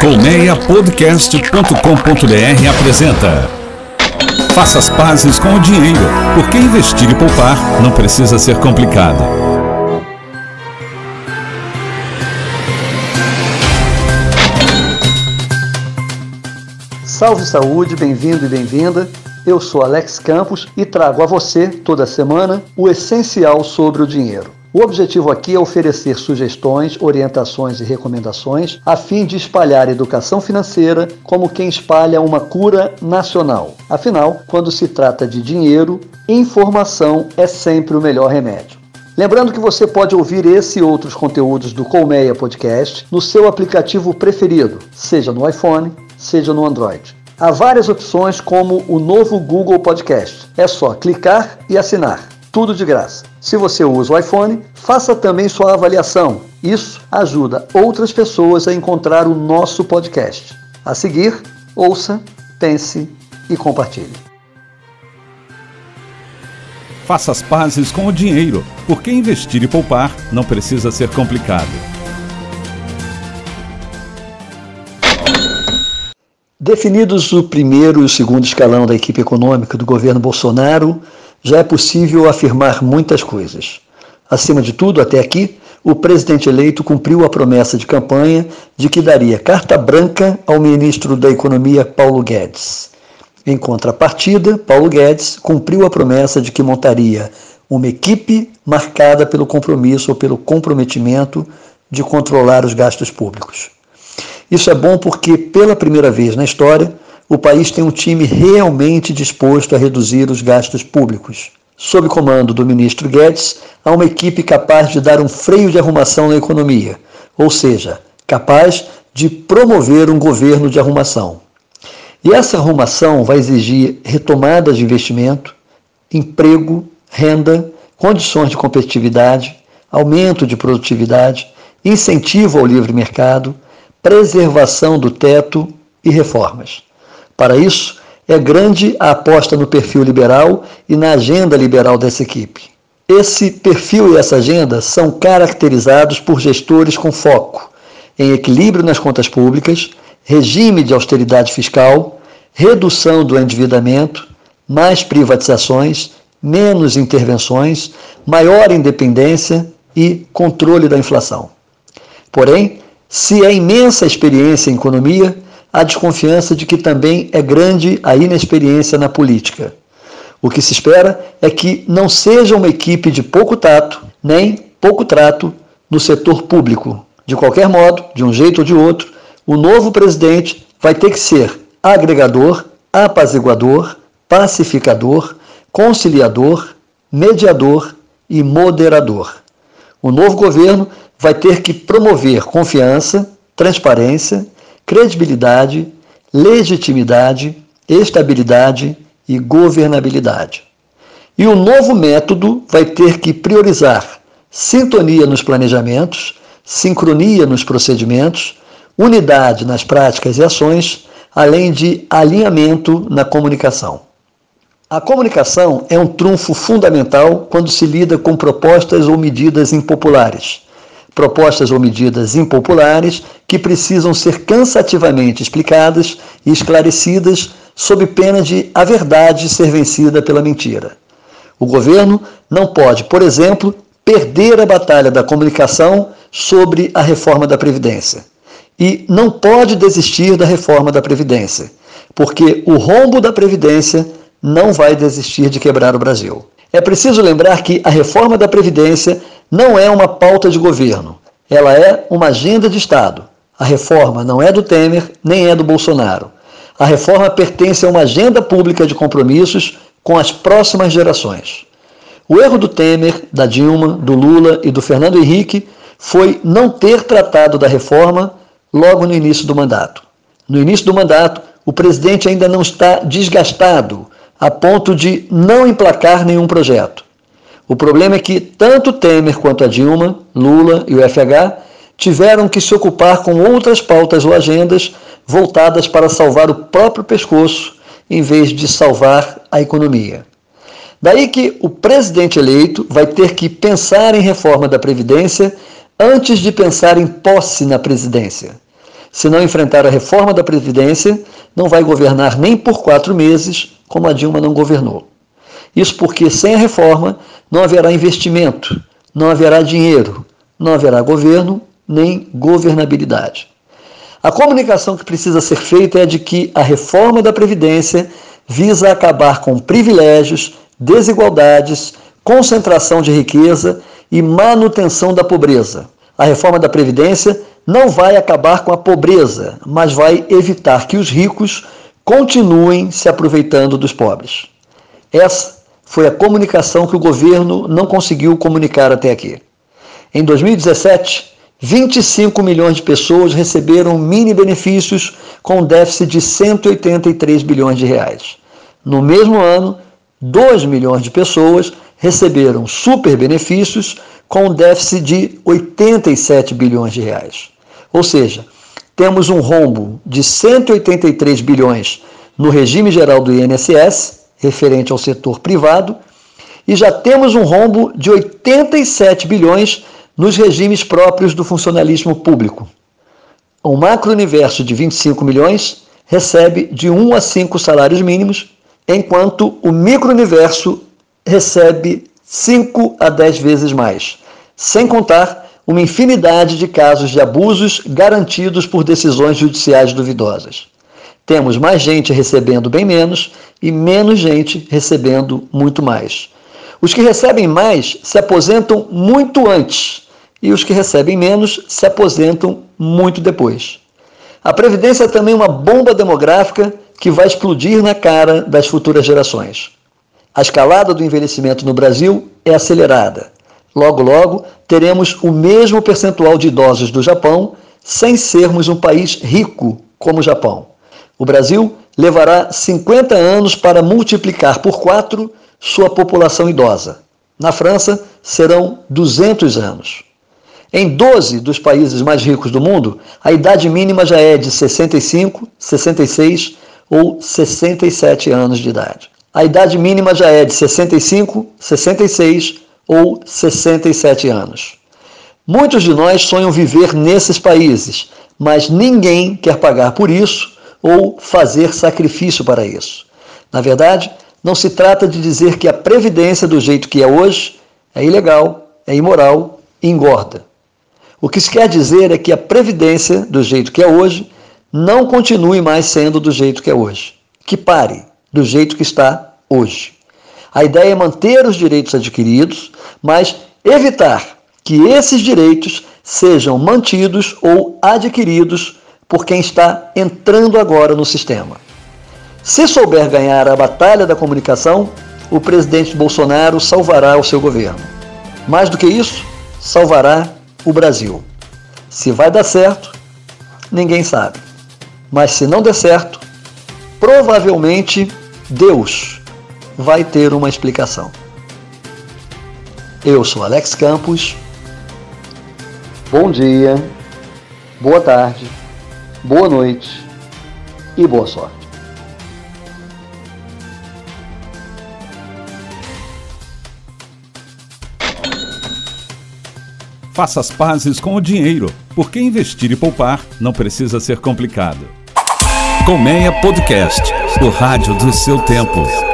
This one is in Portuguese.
Colmeiapodcast.com.br apresenta Faça as pazes com o dinheiro, porque investir e poupar não precisa ser complicado. Salve saúde, bem-vindo e bem-vinda. Eu sou Alex Campos e trago a você, toda semana, o essencial sobre o dinheiro. O objetivo aqui é oferecer sugestões, orientações e recomendações a fim de espalhar educação financeira como quem espalha uma cura nacional. Afinal, quando se trata de dinheiro, informação é sempre o melhor remédio. Lembrando que você pode ouvir esse e outros conteúdos do Colmeia Podcast no seu aplicativo preferido, seja no iPhone, seja no Android. Há várias opções como o novo Google Podcast. É só clicar e assinar tudo de graça. Se você usa o iPhone, faça também sua avaliação. Isso ajuda outras pessoas a encontrar o nosso podcast. A seguir, ouça, pense e compartilhe. Faça as pazes com o dinheiro, porque investir e poupar não precisa ser complicado. Definidos o primeiro e o segundo escalão da equipe econômica do governo Bolsonaro, já é possível afirmar muitas coisas. Acima de tudo, até aqui, o presidente eleito cumpriu a promessa de campanha de que daria carta branca ao ministro da Economia Paulo Guedes. Em contrapartida, Paulo Guedes cumpriu a promessa de que montaria uma equipe marcada pelo compromisso ou pelo comprometimento de controlar os gastos públicos. Isso é bom porque, pela primeira vez na história, o país tem um time realmente disposto a reduzir os gastos públicos. Sob comando do ministro Guedes, há uma equipe capaz de dar um freio de arrumação na economia, ou seja, capaz de promover um governo de arrumação. E essa arrumação vai exigir retomada de investimento, emprego, renda, condições de competitividade, aumento de produtividade, incentivo ao livre mercado, preservação do teto e reformas. Para isso, é grande a aposta no perfil liberal e na agenda liberal dessa equipe. Esse perfil e essa agenda são caracterizados por gestores com foco em equilíbrio nas contas públicas, regime de austeridade fiscal, redução do endividamento, mais privatizações, menos intervenções, maior independência e controle da inflação. Porém, se é imensa experiência em economia, a desconfiança de que também é grande a inexperiência na política. O que se espera é que não seja uma equipe de pouco tato, nem pouco trato no setor público. De qualquer modo, de um jeito ou de outro, o novo presidente vai ter que ser agregador, apaziguador, pacificador, conciliador, mediador e moderador. O novo governo vai ter que promover confiança, transparência credibilidade, legitimidade, estabilidade e governabilidade. E o novo método vai ter que priorizar sintonia nos planejamentos, sincronia nos procedimentos, unidade nas práticas e ações, além de alinhamento na comunicação. A comunicação é um trunfo fundamental quando se lida com propostas ou medidas impopulares propostas ou medidas impopulares que precisam ser cansativamente explicadas e esclarecidas sob pena de a verdade ser vencida pela mentira. O governo não pode, por exemplo, perder a batalha da comunicação sobre a reforma da Previdência. E não pode desistir da reforma da Previdência, porque o rombo da Previdência não vai desistir de quebrar o Brasil. É preciso lembrar que a reforma da Previdência não é uma pauta de governo, ela é uma agenda de Estado. A reforma não é do Temer, nem é do Bolsonaro. A reforma pertence a uma agenda pública de compromissos com as próximas gerações. O erro do Temer, da Dilma, do Lula e do Fernando Henrique foi não ter tratado da reforma logo no início do mandato. No início do mandato, o presidente ainda não está desgastado a ponto de não emplacar nenhum projeto. O problema é que tanto Temer quanto a Dilma, Lula e o FH tiveram que se ocupar com outras pautas ou agendas voltadas para salvar o próprio pescoço em vez de salvar a economia. Daí que o presidente eleito vai ter que pensar em reforma da Previdência antes de pensar em posse na presidência. Se não enfrentar a reforma da Previdência, não vai governar nem por quatro meses, como a Dilma não governou. Isso porque sem a reforma não haverá investimento, não haverá dinheiro, não haverá governo nem governabilidade. A comunicação que precisa ser feita é de que a reforma da Previdência visa acabar com privilégios, desigualdades, concentração de riqueza e manutenção da pobreza. A reforma da Previdência não vai acabar com a pobreza, mas vai evitar que os ricos continuem se aproveitando dos pobres. Essa foi a comunicação que o governo não conseguiu comunicar até aqui. Em 2017, 25 milhões de pessoas receberam mini benefícios com déficit de 183 bilhões de reais. No mesmo ano, 2 milhões de pessoas receberam super benefícios com déficit de 87 bilhões de reais. Ou seja, temos um rombo de 183 bilhões no regime geral do INSS, referente ao setor privado, e já temos um rombo de 87 bilhões nos regimes próprios do funcionalismo público. Um macro-universo de 25 milhões recebe de 1 a 5 salários mínimos, enquanto o micro-universo recebe 5 a 10 vezes mais, sem contar uma infinidade de casos de abusos garantidos por decisões judiciais duvidosas. Temos mais gente recebendo bem menos e menos gente recebendo muito mais. Os que recebem mais se aposentam muito antes e os que recebem menos se aposentam muito depois. A Previdência é também uma bomba demográfica que vai explodir na cara das futuras gerações. A escalada do envelhecimento no Brasil é acelerada. Logo, logo, teremos o mesmo percentual de idosos do Japão, sem sermos um país rico como o Japão. O Brasil levará 50 anos para multiplicar por quatro sua população idosa. Na França, serão 200 anos. Em 12 dos países mais ricos do mundo, a idade mínima já é de 65, 66 ou 67 anos de idade. A idade mínima já é de 65, 66 ou 67 anos. Muitos de nós sonham viver nesses países, mas ninguém quer pagar por isso ou fazer sacrifício para isso. Na verdade, não se trata de dizer que a previdência do jeito que é hoje é ilegal, é imoral e engorda. O que se quer dizer é que a previdência, do jeito que é hoje, não continue mais sendo do jeito que é hoje. Que pare do jeito que está hoje. A ideia é manter os direitos adquiridos, mas evitar que esses direitos sejam mantidos ou adquiridos por quem está entrando agora no sistema. Se souber ganhar a batalha da comunicação, o presidente Bolsonaro salvará o seu governo. Mais do que isso, salvará o Brasil. Se vai dar certo, ninguém sabe. Mas se não der certo, provavelmente Deus vai ter uma explicação. Eu sou Alex Campos. Bom dia, boa tarde, boa noite e boa sorte. Faça as pazes com o dinheiro, porque investir e poupar não precisa ser complicado. Colmeia Podcast, o rádio do seu tempo.